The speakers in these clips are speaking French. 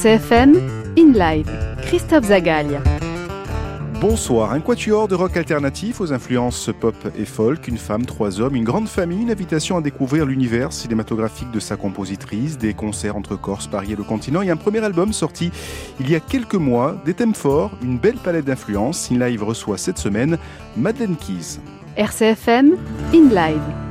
RCFM, In Live, Christophe Zagalia. Bonsoir, un quatuor de rock alternatif aux influences pop et folk, une femme, trois hommes, une grande famille, une invitation à découvrir l'univers cinématographique de sa compositrice, des concerts entre Corse, Paris et le continent et un premier album sorti il y a quelques mois, des thèmes forts, une belle palette d'influences. In Live reçoit cette semaine Madeleine Keys. RCFM, In Live.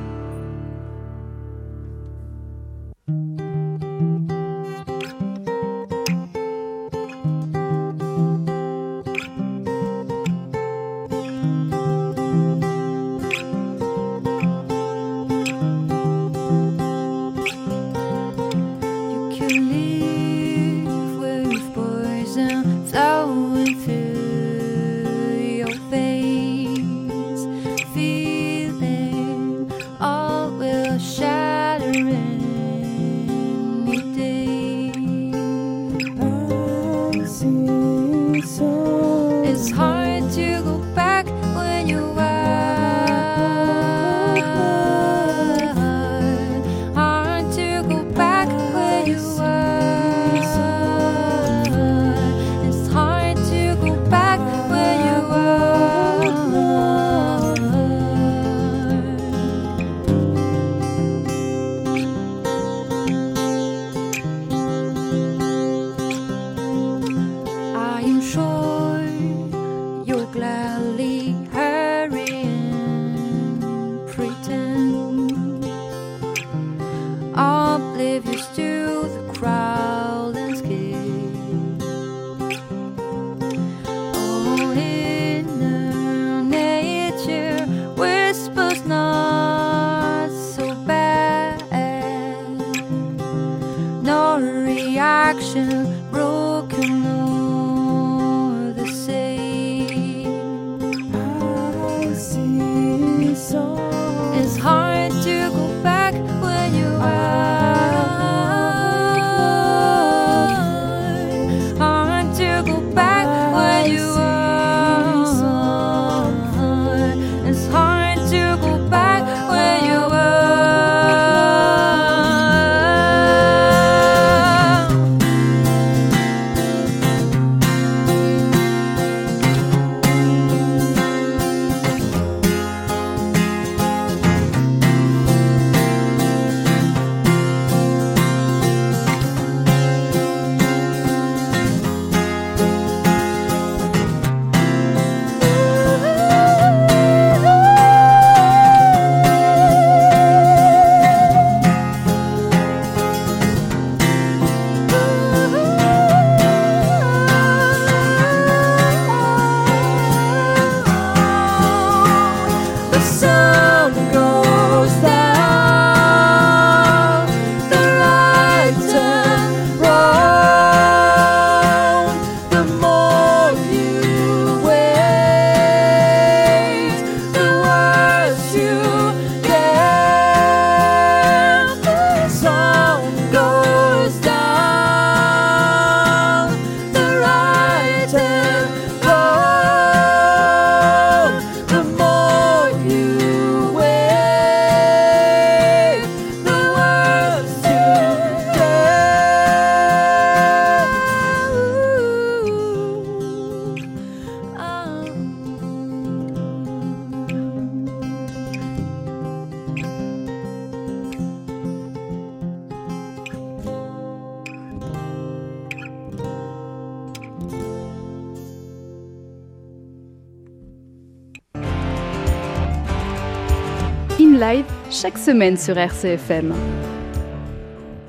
Semaine sur RCFM.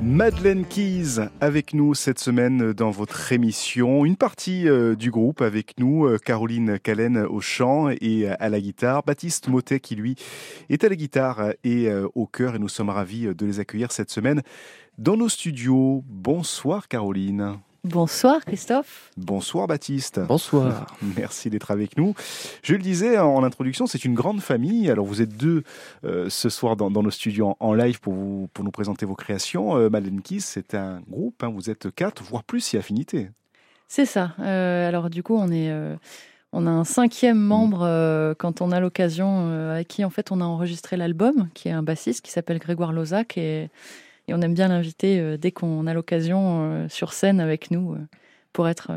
Madeleine Keys avec nous cette semaine dans votre émission. Une partie euh, du groupe avec nous, euh, Caroline Callen au chant et à la guitare, Baptiste Motet qui lui est à la guitare et euh, au chœur et nous sommes ravis de les accueillir cette semaine dans nos studios. Bonsoir Caroline. Bonsoir Christophe. Bonsoir Baptiste. Bonsoir. Merci d'être avec nous. Je le disais en introduction, c'est une grande famille. Alors vous êtes deux euh, ce soir dans, nos studios en, live pour, vous, pour nous présenter vos créations. Euh, Madeleine Kiss, c'est un groupe, hein. vous êtes quatre, voire plus si affinité. C'est ça. Euh, alors du coup, on est... on a un cinquième membre quand on a l'occasion, avec qui en fait on a enregistré l'album, qui est un bassiste qui s'appelle Grégoire Lozac et et on aime bien l'inviter dès qu'on a l'occasion sur scène avec nous pour être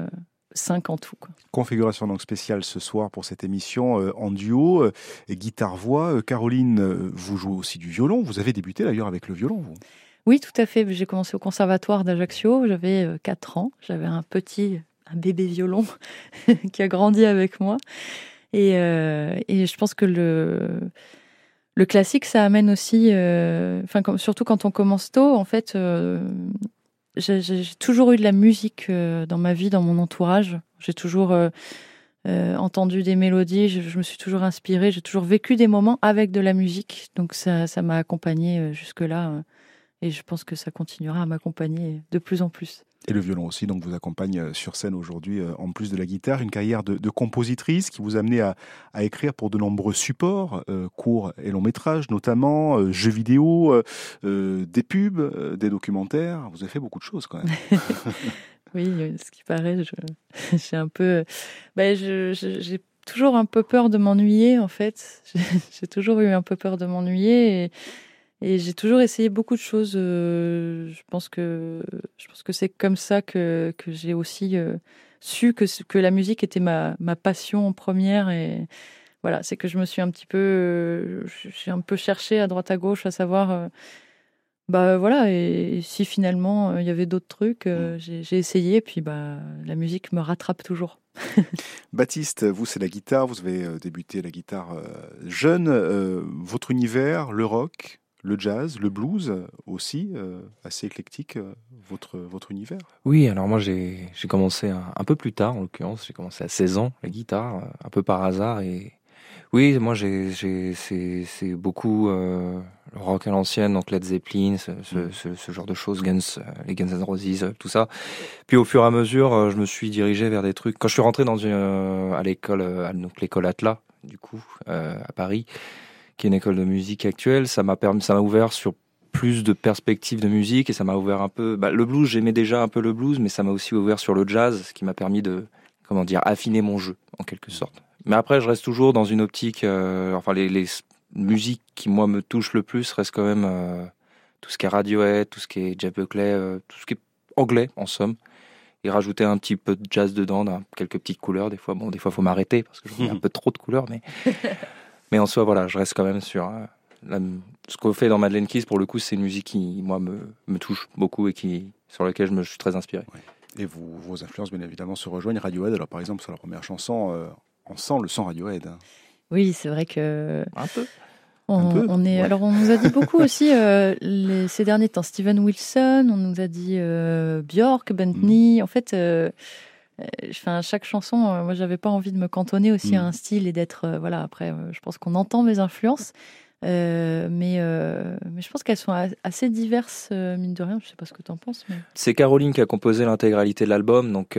cinq en tout. Configuration donc spéciale ce soir pour cette émission en duo, guitare-voix. Caroline, vous jouez aussi du violon. Vous avez débuté d'ailleurs avec le violon, vous Oui, tout à fait. J'ai commencé au conservatoire d'Ajaccio. J'avais 4 ans. J'avais un petit, un bébé violon qui a grandi avec moi. Et, et je pense que le le classique, ça amène aussi, euh, enfin surtout quand on commence tôt, en fait, euh, j'ai toujours eu de la musique euh, dans ma vie, dans mon entourage. J'ai toujours entendu des mélodies, je, me suis toujours inspirée, j'ai toujours vécu des moments avec de la musique. Donc ça m'a accompagnée jusque-là et je pense que ça continuera à m'accompagner de plus en plus. Et le violon aussi, donc vous accompagne euh, sur scène aujourd'hui, euh, en plus de la guitare, une carrière de, compositrice qui vous a amené à, écrire pour de nombreux supports, euh, courts et longs métrages notamment, jeux vidéo, des pubs, des documentaires. Vous avez fait beaucoup de choses quand même. oui, ce qui paraît, j'ai un peu, ben, j'ai toujours un peu peur de m'ennuyer en fait. J'ai toujours eu un peu peur de m'ennuyer et j'ai toujours essayé beaucoup de choses. Euh, je pense que je pense que c'est comme ça que, que j'ai aussi euh, su que que la musique était ma, ma passion en première et voilà, c'est que je me suis un petit peu euh, j'ai un peu cherché à droite à gauche à savoir bah voilà et, si finalement il y avait d'autres trucs, mmh. j'ai essayé puis bah la musique me rattrape toujours. Baptiste, vous c'est la guitare, vous avez débuté la guitare jeune, votre univers, le rock, le jazz, le blues aussi, euh, assez éclectique, euh, votre, votre univers Oui, alors moi j'ai commencé un, peu plus tard, en l'occurrence, j'ai commencé à 16 ans, la guitare, euh, un peu par hasard. Et oui, moi c'est beaucoup le rock à l'ancienne, donc Led Zeppelin, ce, ce, ce, genre de choses, Guns, les Guns N' Roses, tout ça. Puis au fur et à mesure, je me suis dirigé vers des trucs. Quand je suis rentré dans une, à l'école, donc l'école Atlas, du coup, à Paris, qui est une école de musique actuelle, ça m'a permis, ça m'a ouvert sur plus de perspectives de musique et ça m'a ouvert un peu. Bah, le blues, j'aimais déjà un peu le blues, mais ça m'a aussi ouvert sur le jazz, ce qui m'a permis de, comment dire, affiner mon jeu en quelque sorte. Mais après, je reste toujours dans une optique. Euh, enfin, les, les, musiques qui moi me touchent le plus restent quand même euh, tout ce qui est Radiohead, tout ce qui est Jeff Buckley, euh, tout ce qui est anglais en somme. Et rajouter un petit peu de jazz dedans, quelques petites couleurs. Des fois, bon, des fois, faut m'arrêter parce que j'ai un peu trop de couleurs, mais Mais en soi, voilà, je reste quand même sur euh, ce qu'on fait dans Madeleine Keys. Pour le coup, c'est une musique qui, moi, me, me, touche beaucoup et qui, sur laquelle je me suis très inspiré. Et vous, vos influences, bien évidemment, se rejoignent. Radiohead, alors par exemple, sur la première chanson, euh, on sent le son Radiohead. Hein. Oui, c'est vrai que. Un peu. On, est, alors on nous a dit beaucoup aussi euh, les, ces derniers temps. Steven Wilson, on nous a dit Björk, Bentley. Mm. En fait, euh, enfin, chaque chanson, euh, moi, j'avais pas envie de me cantonner aussi à mm. un style et d'être. Euh, voilà, après, je pense qu'on entend mes influences. mais, mais je pense qu'elles sont assez diverses, mine de rien. Je sais pas ce que tu en penses. Mais... C'est Caroline qui a composé l'intégralité de l'album. Donc,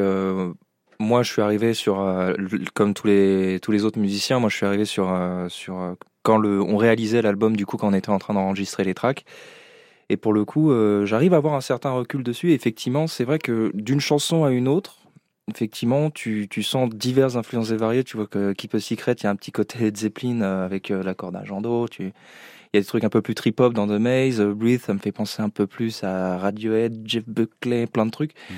moi, je suis arrivé sur, comme tous les, tous les autres musiciens, moi, je suis arrivé sur, sur quand le, on réalisait l'album, du coup, quand on était en train d'enregistrer les tracks. Et pour le coup, j'arrive à avoir un certain recul dessus. Et effectivement, c'est vrai que d'une chanson à une autre, effectivement, tu, tu, sens diverses influences et variées. Tu vois que Keep a Secret, il y a un petit côté de Zeppelin euh, avec euh, l'accord d'Argento. Tu... Il y a des trucs un peu plus trip-hop dans The Maze. Euh, Breathe, ça me fait penser un peu plus à Radiohead, Jeff Buckley, plein de trucs. Mm.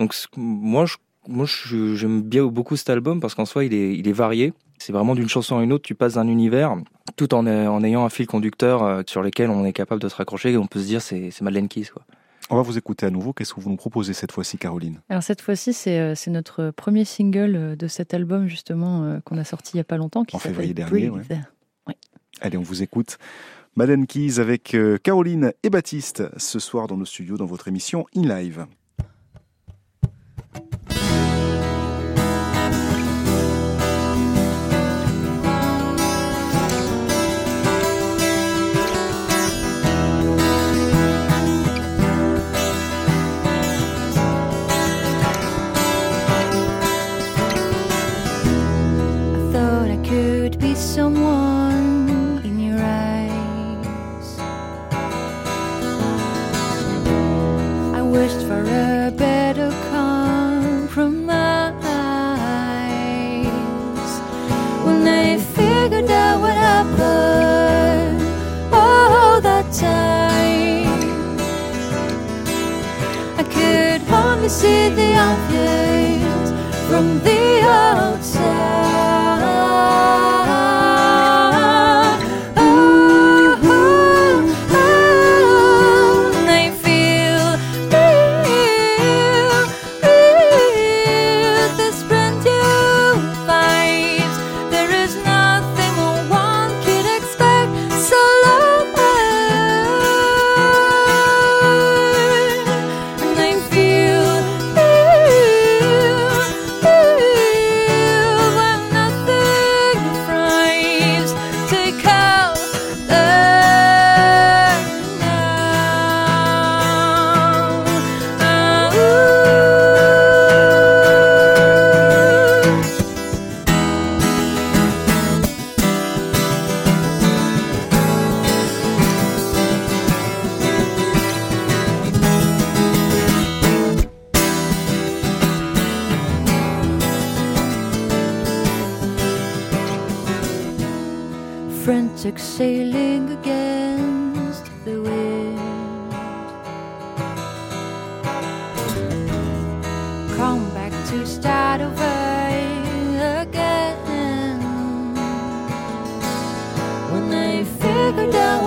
Donc, moi, je, moi, j'aime bien beaucoup cet album parce qu'en soi, il est, il est varié. C'est vraiment d'une chanson à une autre, tu passes d'un univers tout en, en ayant un fil conducteur sur lequel on est capable de se raccrocher et on peut se dire c'est Madeleine Keys. Quoi. On va vous écouter à nouveau. Qu'est-ce que vous nous proposez cette fois-ci, Caroline? Alors cette fois-ci, c'est euh, notre premier single euh, de cet album justement euh, qu'on a sorti il n'y a pas longtemps. Qui en février dernier. Allez, on vous écoute. Madeleine Keys avec Caroline et Baptiste ce soir dans nos studios dans votre émission In Live. on. Sailing against the wind. Come back to start over again. When I figured out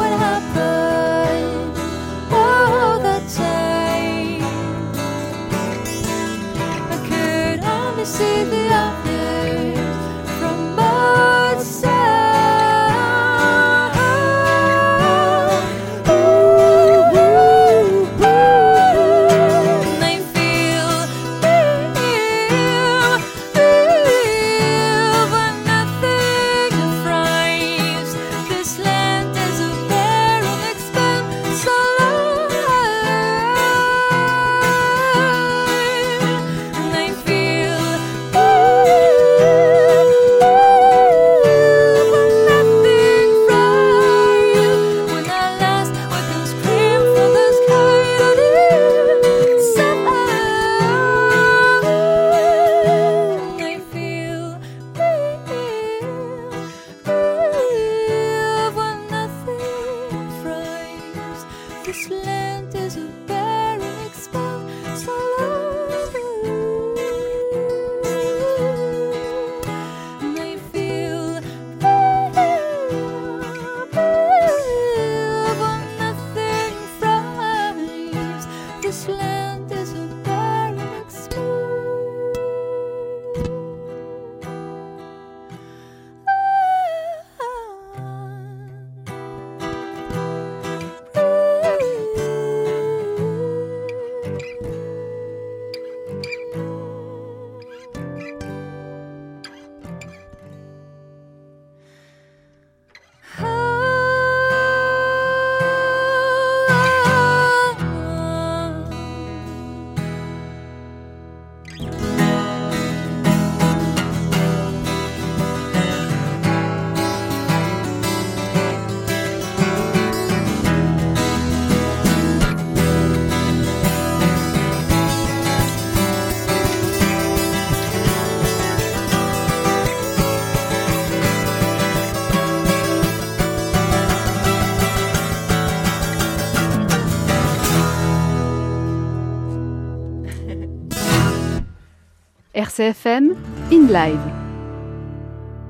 RCFM, in live.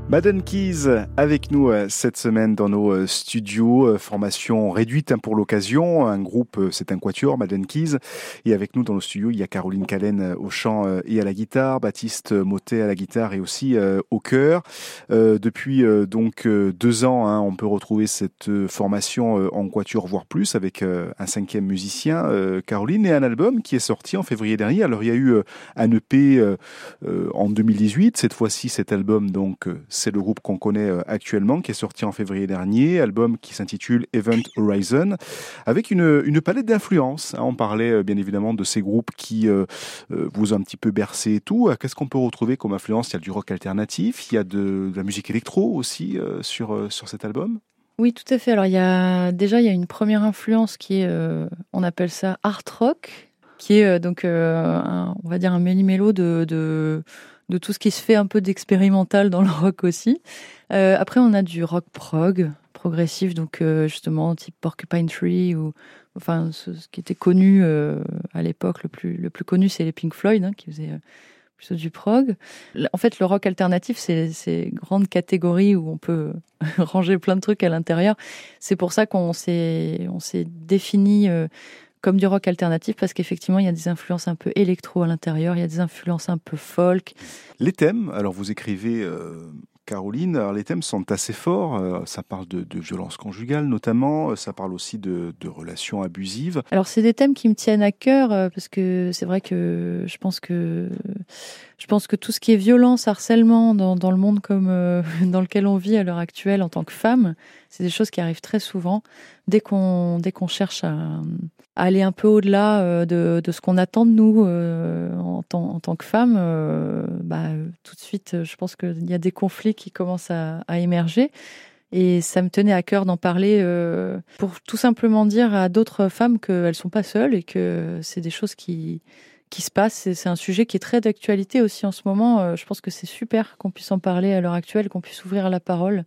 Madden Keys avec nous euh, cette semaine dans nos euh, studios, euh, formation réduite hein, pour l'occasion, un groupe, c'est un quatuor, Madden Keys, et avec nous dans nos studios, il y a Caroline Callen au chant et à la guitare, Baptiste Motet à la guitare et aussi au chœur. Depuis donc deux ans, hein, on peut retrouver cette formation en quatuor, voire plus, avec un cinquième musicien, Caroline, et un album qui est sorti en février dernier. Alors il y a eu un EP en 2018, cette fois-ci cet album donc c'est le groupe qu'on connaît euh, actuellement, qui est sorti en février dernier, album qui s'intitule Event Horizon, avec une, une palette d'influences. hein. On parlait euh, bien évidemment de ces groupes qui euh, vous ont un petit peu bercé et tout. Qu'est-ce qu'on peut retrouver comme influence? Il y a du rock alternatif, il y a de, la musique électro aussi sur, sur cet album? Oui, tout à fait. Alors, il y a déjà il y a une première influence qui est, on appelle ça art rock, qui est donc, on va dire un méli-mélo de de tout ce qui se fait un peu d'expérimental dans le rock aussi. Euh, après, on a du rock prog, progressif, donc euh, justement type Porcupine Tree ou enfin, ce, qui était connu euh, à l'époque, le plus, le plus connu, c'est les Pink Floyd, hein, qui faisaient plutôt du prog. En fait, le rock alternatif, c'est ces grandes catégories où on peut ranger plein de trucs à l'intérieur. C'est pour ça qu'on s'est, s'est défini comme du rock alternatif, parce qu'effectivement, il y a des influences un peu électro à l'intérieur, il y a des influences un peu folk. Les thèmes, alors vous écrivez, euh, Caroline, alors les thèmes sont assez forts. euh, ça parle de, de violence conjugale notamment, euh, ça parle aussi de, de relations abusives. Alors c'est des thèmes qui me tiennent à cœur parce que c'est vrai que je pense que je pense que tout ce qui est violence, harcèlement dans, le monde comme euh, dans lequel on vit à l'heure actuelle en tant que femme, c'est des choses qui arrivent très souvent dès qu'on dès qu'on cherche à, aller un peu au-delà euh, de, de ce qu'on attend de nous euh, en, tant, en tant que femme. euh, bah, tout de suite, je pense qu'il y a des conflits qui commencent à, à émerger. Et ça me tenait à cœur d'en parler pour tout simplement dire à d'autres femmes qu'elles sont pas seules et que c'est des choses qui, qui se passent. Et C'est un sujet qui est très d'actualité aussi en ce moment. Euh, Je pense que c'est super qu'on puisse en parler à l'heure actuelle, qu'on puisse ouvrir la parole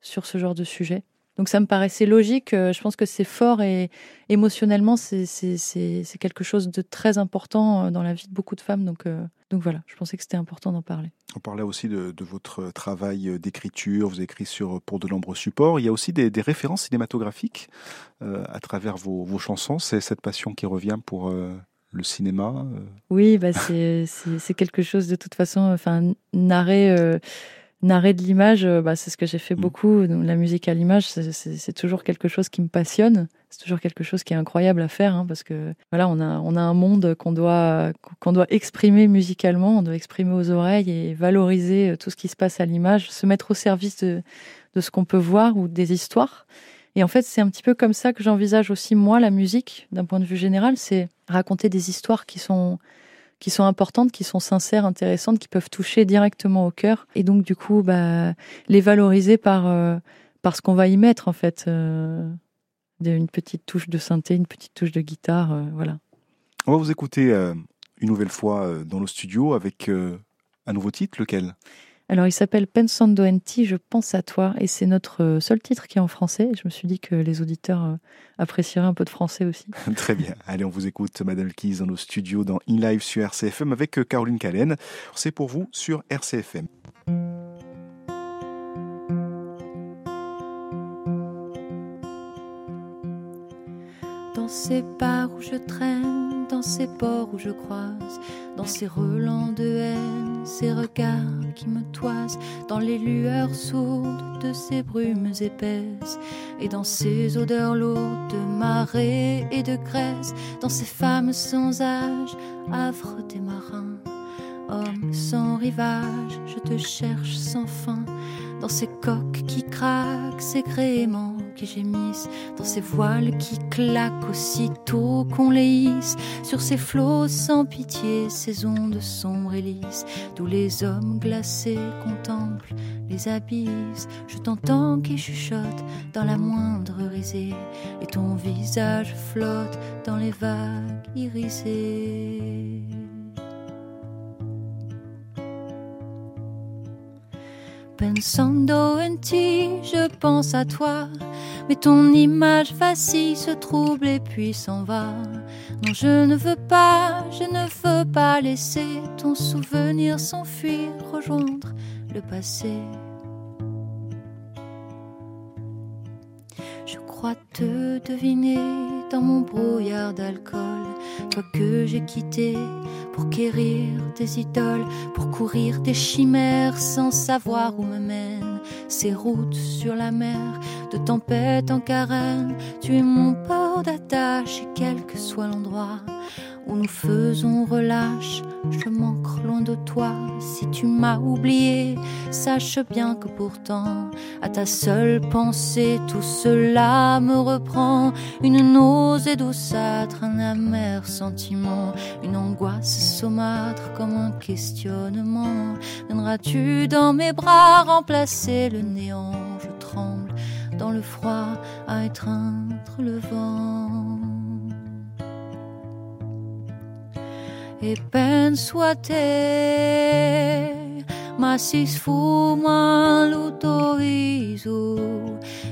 sur ce genre de sujet. Donc ça me paraissait logique. Euh, Je pense que c'est fort et émotionnellement, c'est quelque chose de très important euh, dans la vie de beaucoup de femmes. Donc, donc voilà, je pensais que c'était important d'en parler. On parlait aussi de, de votre travail d'écriture, vous écrivez sur, pour de nombreux supports. Il y a aussi des, références cinématographiques à travers vos, vos chansons. C'est cette passion qui revient pour le cinéma. euh. Oui, bah c'est quelque chose de toute façon. Enfin, narrer euh, narrer de l'image, euh, bah, c'est ce que j'ai fait Mm. beaucoup. Donc, la musique à l'image, c'est- toujours quelque chose qui me passionne. C'est toujours quelque chose qui est incroyable à faire, hein, parce que voilà, on a on a un monde qu'on doit qu'on doit exprimer musicalement, on doit exprimer aux oreilles et valoriser tout ce qui se passe à l'image, se mettre au service de de ce qu'on peut voir ou des histoires. Et en fait, c'est un petit peu comme ça que j'envisage aussi moi la musique d'un point de vue général, c'est raconter des histoires qui sont qui sont importantes, qui sont sincères, intéressantes, qui peuvent toucher directement au cœur. Et donc, du coup, bah, les valoriser par, euh, par ce qu'on va y mettre, en fait. Euh, une petite touche de synthé, une petite touche de guitare, euh, voilà. On va vous écouter une nouvelle fois dans nos studios avec un nouveau titre, lequel? Alors, il s'appelle Pensando en ti, je pense à toi, et c'est notre euh, seul titre qui est en français. Je me suis dit que les auditeurs euh, apprécieraient un peu de français aussi. Très bien. Allez, on vous écoute, Madame Keys, dans nos studios, dans In Live sur RCFM avec euh, Caroline Callen. C'est pour vous sur RCFM. Dans ces bars où je traîne, dans ces ports où je croise, dans ces relents de haine, ces regards qui me toisent, dans les lueurs sourdes de ces brumes épaisses, et dans ces odeurs lourdes de marée et de graisse, dans ces femmes sans âge, havre des marins, hommes sans rivage, je te cherche sans fin, dans ces coques qui craquent, ces gréements qui gémissent dans ces voiles qui claquent aussitôt qu'on les hisse, sur ces flots sans pitié, ces ondes sombres et lisses, d'où les hommes glacés contemplent les abysses. Je t'entends qui chuchote dans la moindre risée, et ton visage flotte dans les vagues irisées. Je pense à toi. Mais ton image vacille, se trouble et puis s'en va. Non, je ne veux pas, je ne veux pas laisser ton souvenir s'enfuir, rejoindre le passé. Te deviner dans mon brouillard d'alcool, toi que j'ai quitté pour quérir des idoles, pour courir des chimères sans savoir où me mènent ces routes sur la mer, de tempête en carène. Tu es mon port d'attache et quel que soit l'endroit où nous faisons relâche, je manque loin de toi. Si tu m'as oublié, sache bien que pourtant, à ta seule pensée, tout cela me reprend. Une nausée douceâtre, un amer sentiment, une angoisse saumâtre comme un questionnement. Viendras-tu dans mes bras remplacer le néant? Je tremble dans le froid à étreindre le vent. Et peine soit-elle ma si sfuma viso.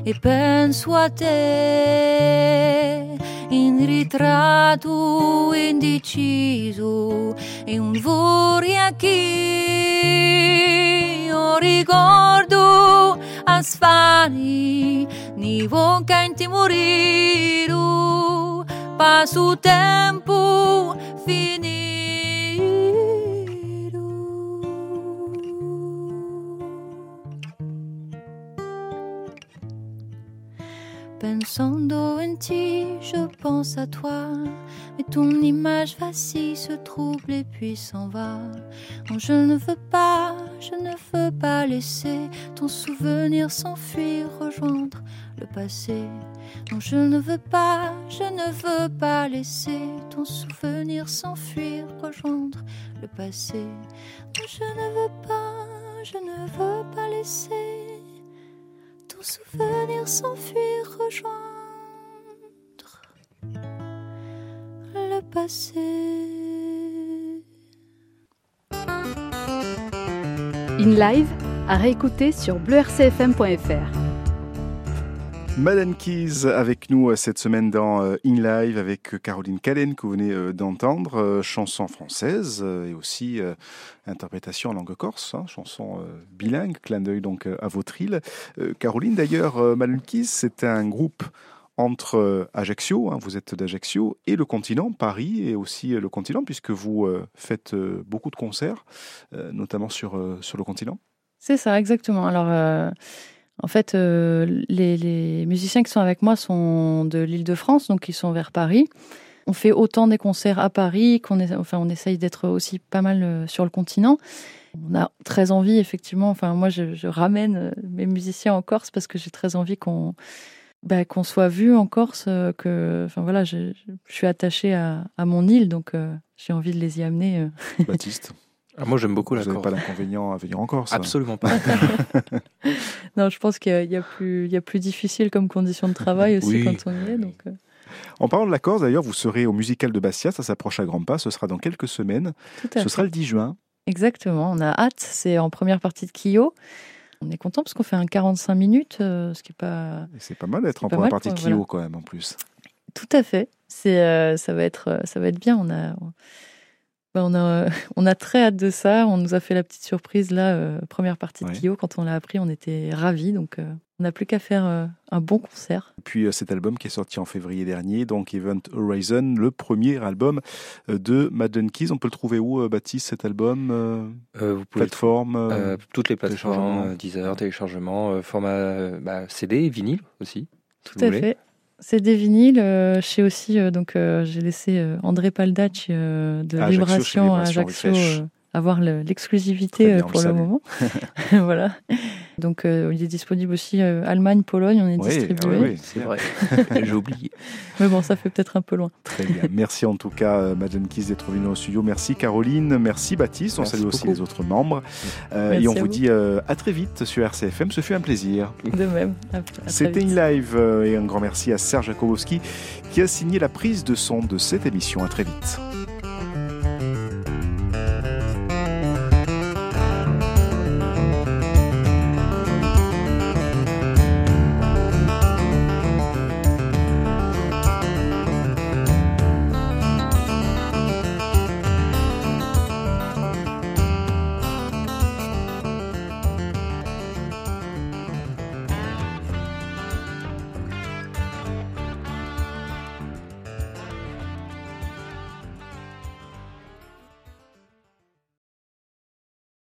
E penso a te in ritratto indeciso. E un voria che io ricordo a sfari ni vonca in timoriru passo tempo finito Ti, je pense à toi. Mais ton image vacille, se trouble et puis s'en va. Non, je ne veux pas, je ne veux pas laisser ton souvenir s'enfuir, rejoindre le passé. Non, je ne veux pas, je ne veux pas laisser ton souvenir s'enfuir, rejoindre le passé. Non, je ne veux pas, je ne veux pas laisser souvenir s'enfuir, rejoindre le passé. In Live, à réécouter sur bleurcfm.fr. Madame avec nous euh, cette semaine dans euh, In Live avec euh, Caroline Callen que vous venez d'entendre, chanson française et aussi interprétation en langue corse, hein, chanson bilingue, clin d'œil donc à votre île. Caroline d'ailleurs, Madame c'est un groupe entre Ajaccio, hein, vous êtes d'Ajaccio, et le continent, Paris et aussi le continent puisque vous faites beaucoup de concerts, notamment sur, sur le continent. C'est ça, exactement. Alors en fait, euh, les, musiciens qui sont avec moi sont de l'île de France, donc ils sont vers Paris. On fait autant des concerts à Paris qu'on enfin, on essaye d'être aussi pas mal euh, sur le continent. On a très envie, effectivement. Enfin, moi, je, ramène euh, mes musiciens en Corse parce que j'ai très envie qu'on bah, qu'on soit vu en Corse. Que, enfin voilà, je, suis attachée à, mon île, donc j'ai envie de les y amener. Baptiste. Ah, moi, j'aime beaucoup la Vous n'avez pas d'inconvénient à venir en Corse Absolument pas. non, je pense qu'il y, a plus, il y a plus difficile comme condition de travail aussi quand on y est. Donc... Euh. En parlant de la Corse, d'ailleurs, vous serez au Musical de Bastia, ça s'approche à grands pas, ce sera dans quelques semaines. ce sera le 10 juin. Exactement, on a hâte, c'est en première partie de Kyo. On est content parce qu'on fait un 45 minutes, euh, ce qui est pas. C'est pas mal d'être en première partie de Kyo quand même en plus. Tout à fait. C'est, euh, ça va être, ça va être bien. On a, bah, on, a, on a très hâte de ça. On nous a fait la petite surprise là, euh, première partie de Kyo. Quand on l'a appris, on était ravis. Donc, euh, on n'a plus qu'à faire euh, un bon concert. Puis cet album qui est sorti en février dernier, donc Event Horizon, le premier album de Madden Keys. On peut le trouver où, Baptiste, cet album vous Plateforme Toutes les plateformes, Deezer, téléchargement, format bah, CD, vinyle aussi. Tout à fait. C'est des vinyles. Euh, chez aussi, euh, donc euh, j'ai laissé André Paldac de ah, Vibration à Ajaccio avoir l'exclusivité pour le moment. voilà. Donc il est disponible aussi Allemagne, Pologne, on est distribué. Oui, c'est vrai. J'ai oublié. Mais bon, ça fait peut-être un peu loin. Très bien. Merci en tout cas, Madeleine Kiss, d'être venue au studio. Merci Caroline, merci Baptiste. On salue aussi les autres membres. et on vous, dit à très vite sur RCFM. Ce fut un plaisir. De même. C'était une live et un grand merci à Serge Jakowski qui a signé la prise de son de cette émission. À très vite.